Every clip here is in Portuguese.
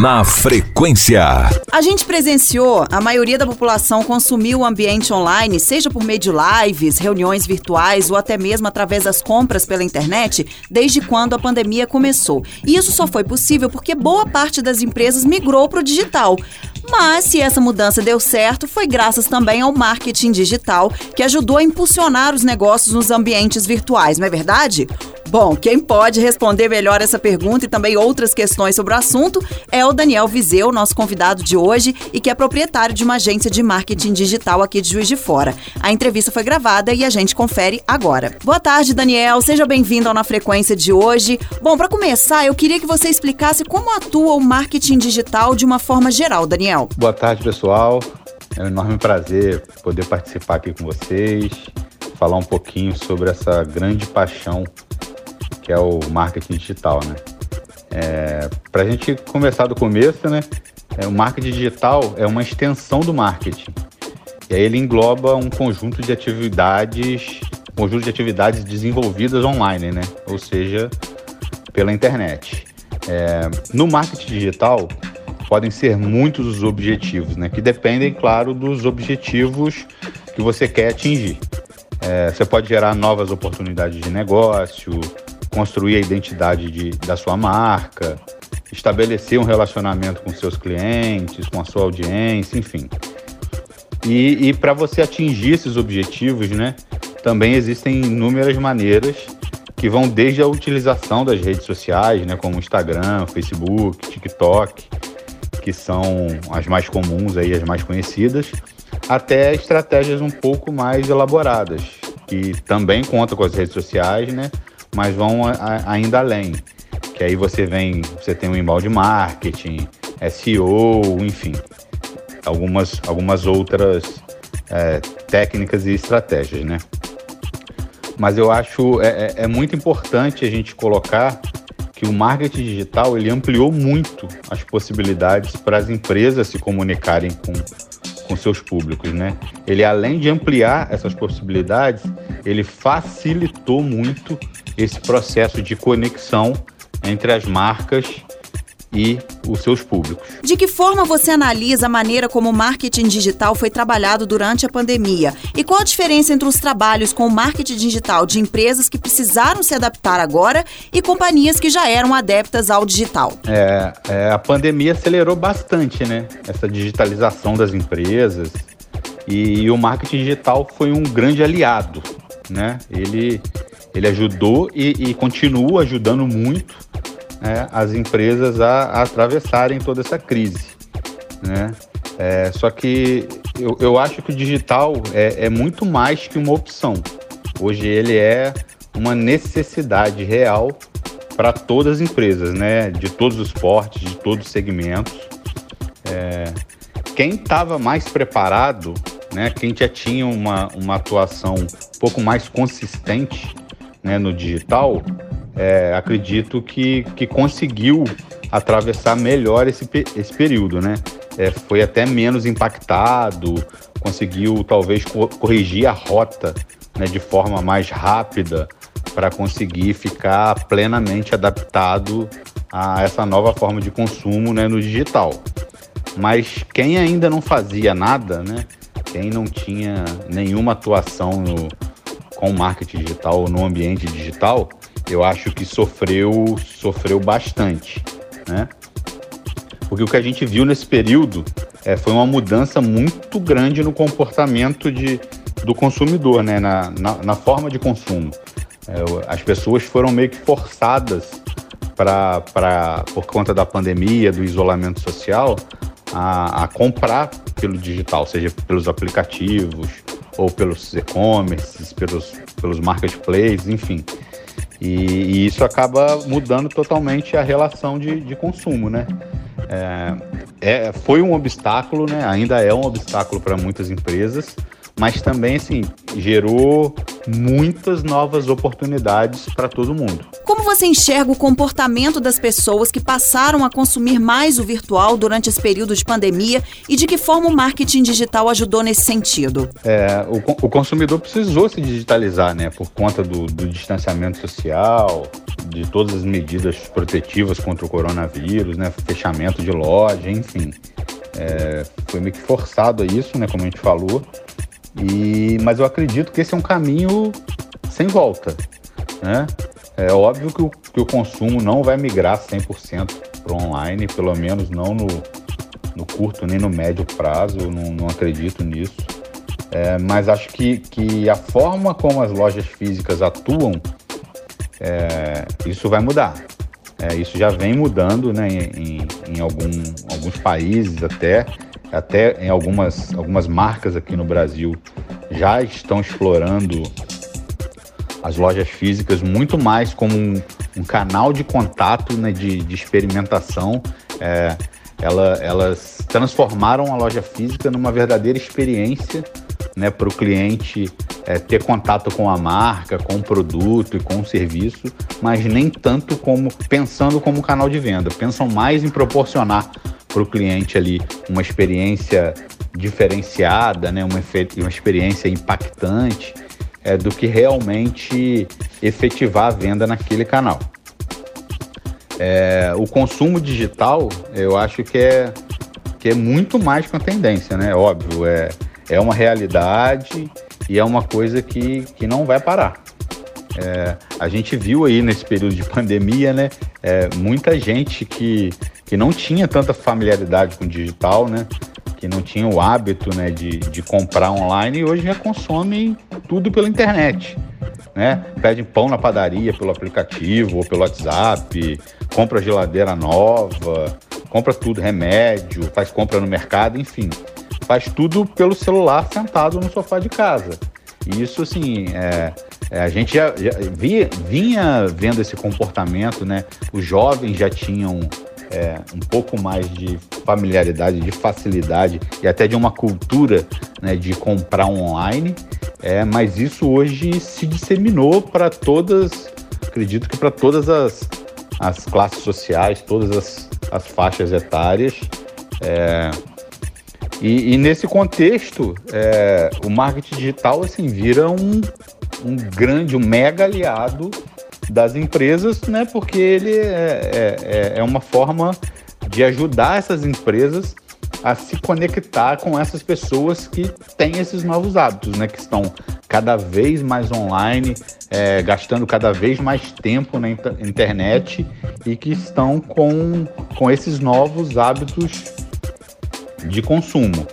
Na frequência. A gente presenciou, a maioria da população consumiu o ambiente online, seja por meio de lives, reuniões virtuais ou até mesmo através das compras pela internet, desde quando a pandemia começou. E isso só foi possível porque boa parte das empresas migrou para o digital. Mas se essa mudança deu certo, foi graças também ao marketing digital, que ajudou a impulsionar os negócios nos ambientes virtuais, não é verdade? Bom, quem pode responder melhor essa pergunta e também outras questões sobre o assunto é o Daniel Viseu, nosso convidado de hoje e que é proprietário de uma agência de marketing digital aqui de Juiz de Fora. A entrevista foi gravada e a gente confere agora. Boa tarde, Daniel. Seja bem-vindo ao Na Frequência de hoje. Bom, para começar, eu queria que você explicasse como atua o marketing digital de uma forma geral, Daniel. Boa tarde, pessoal. É um enorme prazer poder participar aqui com vocês, falar um pouquinho sobre essa grande paixão que é o marketing digital, né? É, Para a gente começar do começo, né? É, o marketing digital é uma extensão do marketing. E aí ele engloba um conjunto de atividades, conjunto de atividades desenvolvidas online, né? Ou seja, pela internet. É, no marketing digital podem ser muitos os objetivos, né? Que dependem, claro, dos objetivos que você quer atingir. É, você pode gerar novas oportunidades de negócio, construir a identidade de, da sua marca, estabelecer um relacionamento com seus clientes, com a sua audiência, enfim. E, e para você atingir esses objetivos, né, também existem inúmeras maneiras que vão desde a utilização das redes sociais, né, como Instagram, Facebook, TikTok, que são as mais comuns aí, as mais conhecidas, até estratégias um pouco mais elaboradas, que também contam com as redes sociais, né, mas vão a, ainda além. Que aí você vem, você tem o inbound marketing, SEO, enfim, algumas, algumas outras é, técnicas e estratégias, né? Mas eu acho é, é, é muito importante a gente colocar que o marketing digital ele ampliou muito as possibilidades para as empresas se comunicarem com, com seus públicos, né? Ele além de ampliar essas possibilidades, ele facilitou muito esse processo de conexão entre as marcas e os seus públicos. De que forma você analisa a maneira como o marketing digital foi trabalhado durante a pandemia? E qual a diferença entre os trabalhos com o marketing digital de empresas que precisaram se adaptar agora e companhias que já eram adeptas ao digital? É, é, a pandemia acelerou bastante, né? Essa digitalização das empresas e, e o marketing digital foi um grande aliado, né? Ele ele ajudou e, e continua ajudando muito né, as empresas a, a, atravessarem toda essa crise. Né? É, só que eu, eu acho que o digital é, é muito mais que uma opção. Hoje ele é uma necessidade real para todas as empresas, né? De todos os portes, de todos os segmentos. É, quem estava mais preparado, né? Quem já tinha uma, uma atuação um pouco mais consistente né, no digital, é, acredito que, que conseguiu atravessar melhor esse, esse período, né? É, foi até menos impactado, conseguiu talvez corrigir a rota né, de forma mais rápida para conseguir ficar plenamente adaptado a essa nova forma de consumo né, no digital. Mas quem ainda não fazia nada, né, quem não tinha nenhuma atuação no, com marketing digital no ambiente digital, eu acho que sofreu, sofreu bastante, né? Porque o que a gente viu nesse período é, foi uma mudança muito grande no comportamento de, do consumidor, né? na, na, na forma de consumo. É, as pessoas foram meio que forçadas para, por conta da pandemia, do isolamento social, a, a comprar pelo digital, seja pelos aplicativos, ou pelos e-commerces, pelos, pelos marketplaces, enfim. E, e, isso acaba mudando totalmente a relação de, de consumo, né? É, é, foi um obstáculo, né? Ainda é um obstáculo para muitas empresas, mas também assim gerou muitas novas oportunidades para todo mundo. Você enxerga o comportamento das pessoas que passaram a consumir mais o virtual durante esse período de pandemia e de que forma o marketing digital ajudou nesse sentido? É, o, o consumidor precisou se digitalizar, né, por conta do, do distanciamento social, de todas as medidas protetivas contra o coronavírus, né, fechamento de loja, enfim. É, foi meio que forçado a isso, né, como a gente falou. E, mas eu acredito que esse é um caminho sem volta. Né? É óbvio que o, que o consumo não vai migrar 100% para online, pelo menos não no, no curto nem no médio prazo, eu não, não acredito nisso. É, mas acho que, que a forma como as lojas físicas atuam, é, isso vai mudar. É, isso já vem mudando né, em, em algum, alguns países até, até em algumas, algumas marcas aqui no Brasil já estão explorando as lojas físicas muito mais como um, um canal de contato, né, de, de experimentação. É, ela, elas transformaram a loja física numa verdadeira experiência né, para o cliente é, ter contato com a marca, com o produto e com o serviço, mas nem tanto como pensando como canal de venda. Pensam mais em proporcionar para o cliente ali uma experiência diferenciada, né, uma, uma experiência impactante é, do que realmente efetivar a venda naquele canal. É, o consumo digital, eu acho que é, que é muito mais que uma tendência, né? Óbvio, é, é uma realidade e é uma coisa que, que não vai parar. É, a gente viu aí nesse período de pandemia, né? É, muita gente que, que não tinha tanta familiaridade com o digital, né? Que não tinham o hábito né, de, de comprar online e hoje já consomem tudo pela internet. Né? Pedem pão na padaria pelo aplicativo ou pelo WhatsApp, compra geladeira nova, compra tudo, remédio, faz compra no mercado, enfim. Faz tudo pelo celular sentado no sofá de casa. E isso, assim, é, é, a gente já, já via, vinha vendo esse comportamento, né? Os jovens já tinham é, um pouco mais de familiaridade, de facilidade e até de uma cultura né, de comprar online, é, mas isso hoje se disseminou para todas, acredito que para todas as, as classes sociais, todas as, as faixas etárias. É, e, e, nesse contexto, é, o marketing digital assim, vira um, um grande, um mega aliado das empresas, né? Porque ele é, é, é uma forma de ajudar essas empresas a se conectar com essas pessoas que têm esses novos hábitos, né? Que estão cada vez mais online, é, gastando cada vez mais tempo na internet e que estão com, com esses novos hábitos de consumo.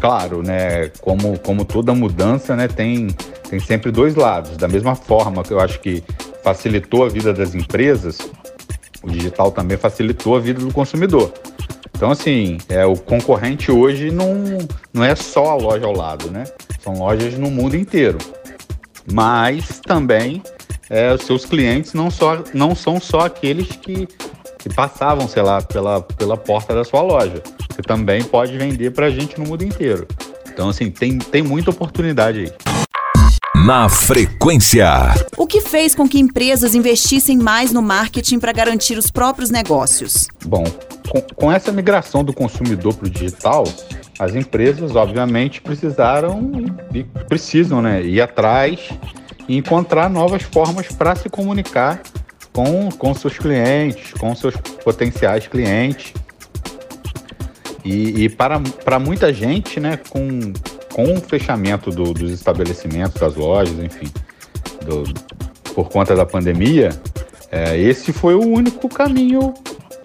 Claro, né? Como, como toda mudança, né? Tem, tem sempre dois lados. Da mesma forma que eu acho que facilitou a vida das empresas, o digital também facilitou a vida do consumidor. Então, assim, é, o concorrente hoje não, não é só a loja ao lado, né? São lojas no mundo inteiro. Mas também é, os seus clientes não, só, não são só aqueles que, que passavam, sei lá, pela, pela porta da sua loja. Você também pode vender para a gente no mundo inteiro. Então, assim, tem, tem muita oportunidade aí na frequência. O que fez com que empresas investissem mais no marketing para garantir os próprios negócios? Bom, com, com essa migração do consumidor para o digital, as empresas, obviamente, precisaram e precisam né, ir atrás e encontrar novas formas para se comunicar com, com seus clientes, com seus potenciais clientes. E, e para, para muita gente, né, com, com o fechamento do, dos estabelecimentos, das lojas, enfim, do, por conta da pandemia, é, esse foi o único caminho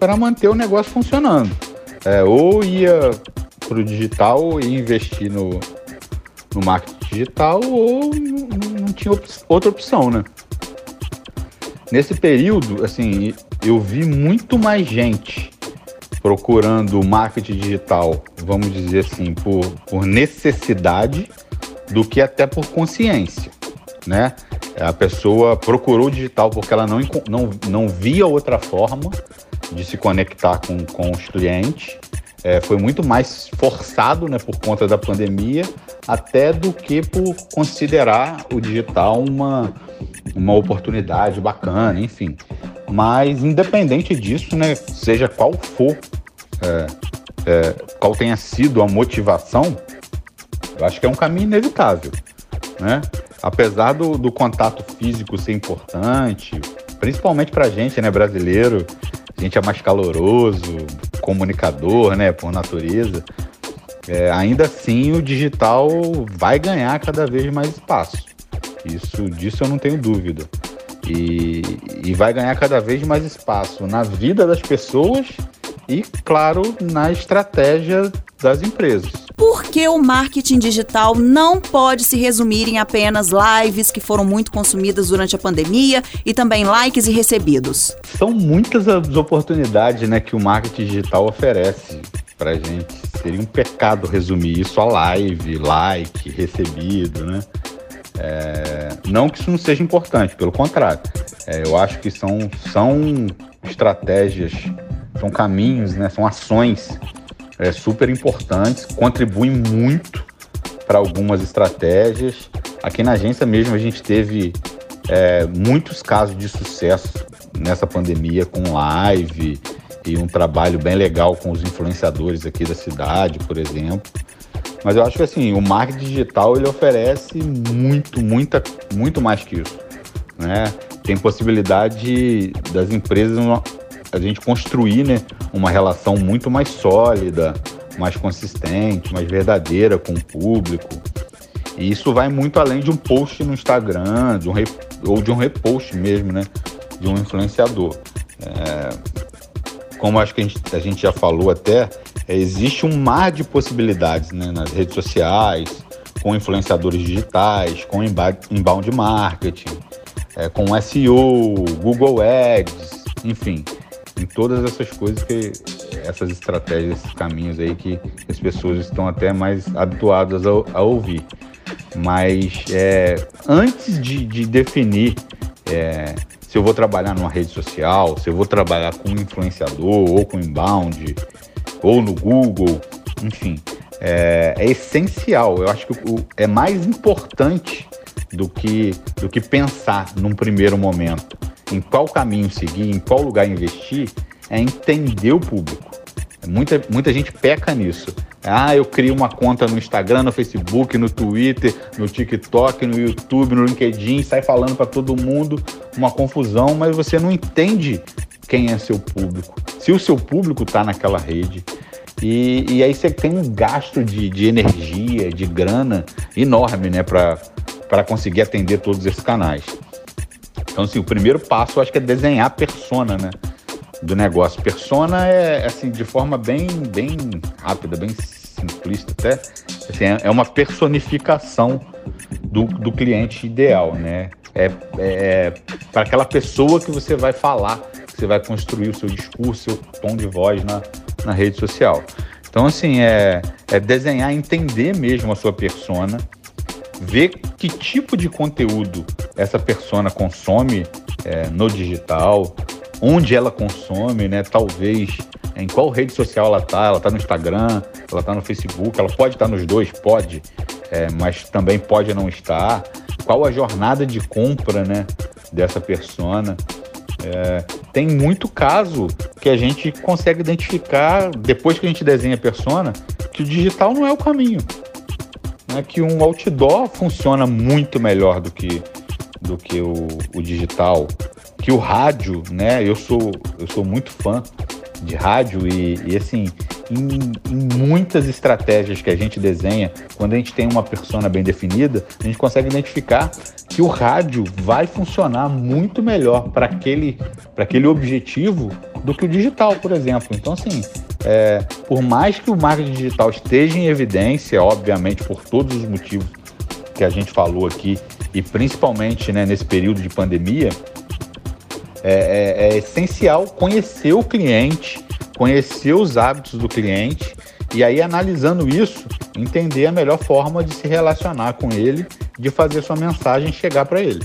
para manter o negócio funcionando. É, ou ia para o digital e investir no, no marketing digital, ou não, não tinha op outra opção, né? Nesse período, assim, eu vi muito mais gente procurando marketing digital, vamos dizer assim, por, por necessidade do que até por consciência, né? A pessoa procurou o digital porque ela não, não, não via outra forma de se conectar com, com os clientes. É, foi muito mais forçado né, por conta da pandemia, até do que por considerar o digital uma, uma oportunidade bacana, enfim. Mas independente disso, né, seja qual for, é, é, qual tenha sido a motivação, eu acho que é um caminho inevitável, né? Apesar do, do contato físico ser importante, principalmente para a gente, né, brasileiro, a gente é mais caloroso, comunicador, né, por natureza. É, ainda assim, o digital vai ganhar cada vez mais espaço. Isso disso eu não tenho dúvida. E, e vai ganhar cada vez mais espaço na vida das pessoas e, claro, na estratégia das empresas. Por que o marketing digital não pode se resumir em apenas lives que foram muito consumidas durante a pandemia e também likes e recebidos? São muitas as oportunidades né, que o marketing digital oferece para gente. Seria um pecado resumir isso a live, like, recebido, né? É, não que isso não seja importante, pelo contrário. É, eu acho que são, são estratégias, são caminhos, né, são ações é, super importantes, contribuem muito para algumas estratégias. Aqui na agência mesmo a gente teve é, muitos casos de sucesso nessa pandemia com live e um trabalho bem legal com os influenciadores aqui da cidade, por exemplo. Mas eu acho que assim, o marketing digital ele oferece muito, muita, muito mais que isso. Né? Tem possibilidade das empresas a gente construir né, uma relação muito mais sólida, mais consistente, mais verdadeira com o público. E isso vai muito além de um post no Instagram, de um ou de um repost mesmo, né? De um influenciador. É, como acho que a gente, a gente já falou até, é, existe um mar de possibilidades né, nas redes sociais, com influenciadores digitais, com inbound marketing, é, com SEO, Google Ads, enfim, em todas essas coisas que essas estratégias, esses caminhos aí que as pessoas estão até mais habituadas a, a ouvir. Mas é, antes de, de definir é, se eu vou trabalhar numa rede social, se eu vou trabalhar com um influenciador ou com inbound, ou no Google, enfim, é, é essencial. Eu acho que o, é mais importante do que, do que pensar num primeiro momento em qual caminho seguir, em qual lugar investir, é entender o público. Muita, muita gente peca nisso. Ah, eu crio uma conta no Instagram, no Facebook, no Twitter, no TikTok, no YouTube, no LinkedIn, sai falando para todo mundo uma confusão, mas você não entende quem é seu público. Se o seu público está naquela rede. E, e, aí você tem um gasto de, de energia, de grana enorme, né, para conseguir atender todos esses canais. Então, assim, o primeiro passo eu acho que é desenhar a persona, né? Do negócio. Persona é, assim, de forma bem, bem rápida, bem simplista até, assim, é, é uma personificação do, do cliente ideal, né? É, é, para aquela pessoa que você vai falar, que você vai construir o seu discurso, seu tom de voz na, na rede social. Então, assim, é, é desenhar, entender mesmo a sua persona, ver que tipo de conteúdo essa persona consome é, no digital, onde ela consome, né? Talvez em qual rede social ela tá, ela tá no Instagram, ela tá no Facebook, ela pode estar tá nos dois, pode, é, mas também pode não estar. Qual a jornada de compra, né, dessa persona? É, tem muito caso que a gente consegue identificar depois que a gente desenha a persona que o digital não é o caminho né, que um outdoor funciona muito melhor do que, do que o, o digital, que o rádio, né? Eu sou, eu sou muito fã de rádio e, e assim, em, em, muitas estratégias que a gente desenha, quando a gente tem uma persona bem definida, a gente consegue identificar que o rádio vai funcionar muito melhor para aquele, aquele objetivo do que o digital, por exemplo. Então, assim, é, por mais que o marketing digital esteja em evidência, obviamente por todos os motivos que a gente falou aqui, e principalmente né, nesse período de pandemia, é, é, é essencial conhecer o cliente, conhecer os hábitos do cliente e aí analisando isso, entender a melhor forma de se relacionar com ele, de fazer sua mensagem chegar para ele.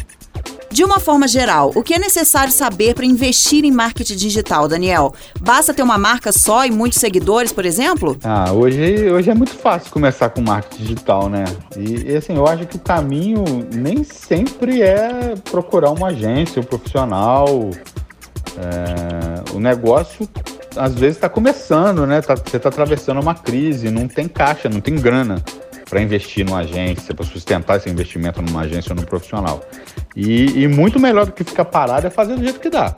De uma forma geral, o que é necessário saber para investir em marketing digital, Daniel? Basta ter uma marca só e muitos seguidores, por exemplo? Ah, hoje, hoje é muito fácil começar com marketing digital, né? E, e assim, eu acho que o caminho nem sempre é procurar uma agência, um profissional. É, o negócio às vezes está começando, né? Tá, você está atravessando uma crise, não tem caixa, não tem grana para investir numa agência, para sustentar esse investimento numa agência ou num profissional. E, e, muito melhor do que ficar parado é fazer do jeito que dá.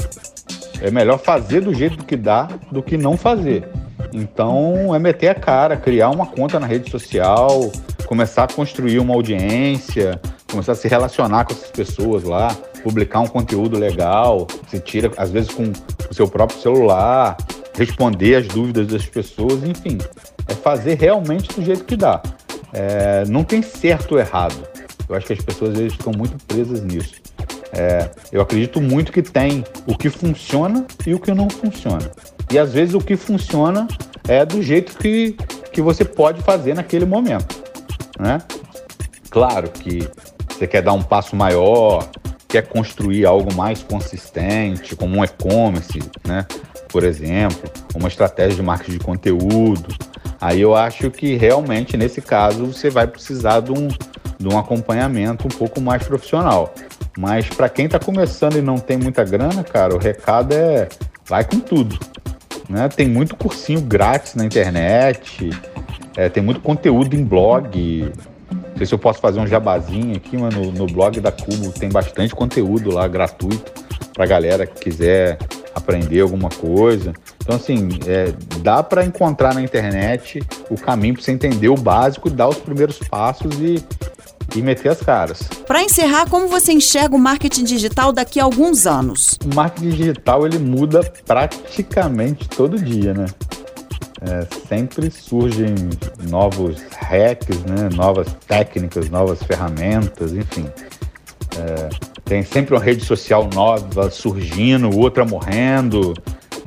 É melhor fazer do jeito que dá do que não fazer. Então é meter a cara, criar uma conta na rede social, começar a construir uma audiência, começar a se relacionar com essas pessoas lá, publicar um conteúdo legal, se tira às vezes com o seu próprio celular, responder as dúvidas das pessoas, enfim, é fazer realmente do jeito que dá. É, não tem certo ou errado. Eu acho que as pessoas às vezes ficam muito presas nisso. É, eu acredito muito que tem o que funciona e o que não funciona. E às vezes o que funciona é do jeito que, que você pode fazer naquele momento. Né? Claro que você quer dar um passo maior, quer construir algo mais consistente, como um e-commerce, né? por exemplo, uma estratégia de marketing de conteúdo. Aí eu acho que realmente nesse caso você vai precisar de um, de um acompanhamento um pouco mais profissional. Mas para quem está começando e não tem muita grana, cara, o recado é vai com tudo. Né? Tem muito cursinho grátis na internet, é, tem muito conteúdo em blog. Não sei se eu posso fazer um jabazinho aqui, mas no, no blog da Cubo tem bastante conteúdo lá gratuito para galera que quiser aprender alguma coisa. Então, assim, é, dá para encontrar na internet o caminho para você entender o básico, dar os primeiros passos e, e meter as caras. Para encerrar, como você enxerga o marketing digital daqui a alguns anos? O marketing digital ele muda praticamente todo dia, né? É, sempre surgem novos hacks, né? novas técnicas, novas ferramentas, enfim. É, tem sempre uma rede social nova surgindo, outra morrendo.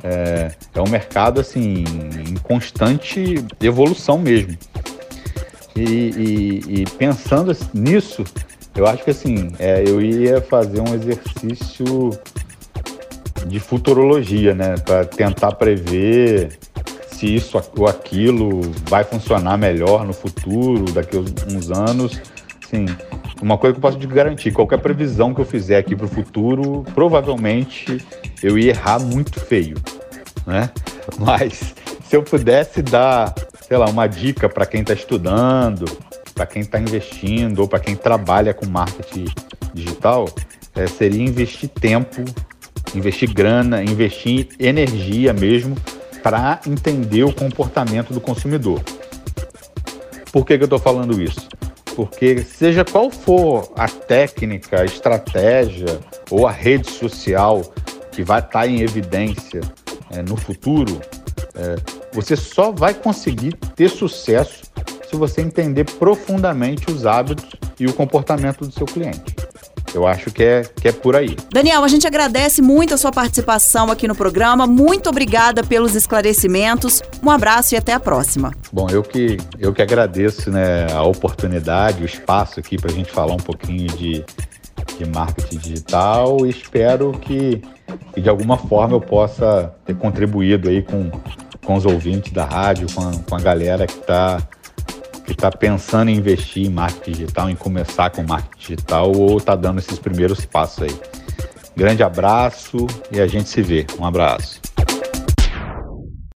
É, é um mercado assim em constante evolução mesmo. E, e, e pensando nisso, eu acho que assim, é, eu ia fazer um exercício de futurologia, né, para tentar prever se isso ou aquilo vai funcionar melhor no futuro, daqui a uns anos. Sim, uma coisa que eu posso te garantir, qualquer previsão que eu fizer aqui para o futuro, provavelmente eu ia errar muito feio, né? Mas se eu pudesse dar, sei lá, uma dica para quem está estudando, para quem está investindo ou para quem trabalha com marketing digital, é, seria investir tempo, investir grana, investir energia mesmo para entender o comportamento do consumidor. Por que, que eu estou falando isso? Porque seja qual for a técnica, a estratégia ou a rede social que vai estar em evidência é, no futuro, é, você só vai conseguir ter sucesso se você entender profundamente os hábitos e o comportamento do seu cliente. Eu acho que é, que é por aí. Daniel, a gente agradece muito a sua participação aqui no programa. Muito obrigada pelos esclarecimentos. Um abraço e até a próxima. Bom, eu que, eu que agradeço né, a oportunidade, o espaço aqui para a gente falar um pouquinho de, de marketing digital e espero que, que, de alguma forma eu possa ter contribuído aí com, com os ouvintes da rádio, com a, com a galera que está está pensando em investir em marketing digital, em começar com marketing digital ou está dando esses primeiros passos aí. Grande abraço e a gente se vê. Um abraço.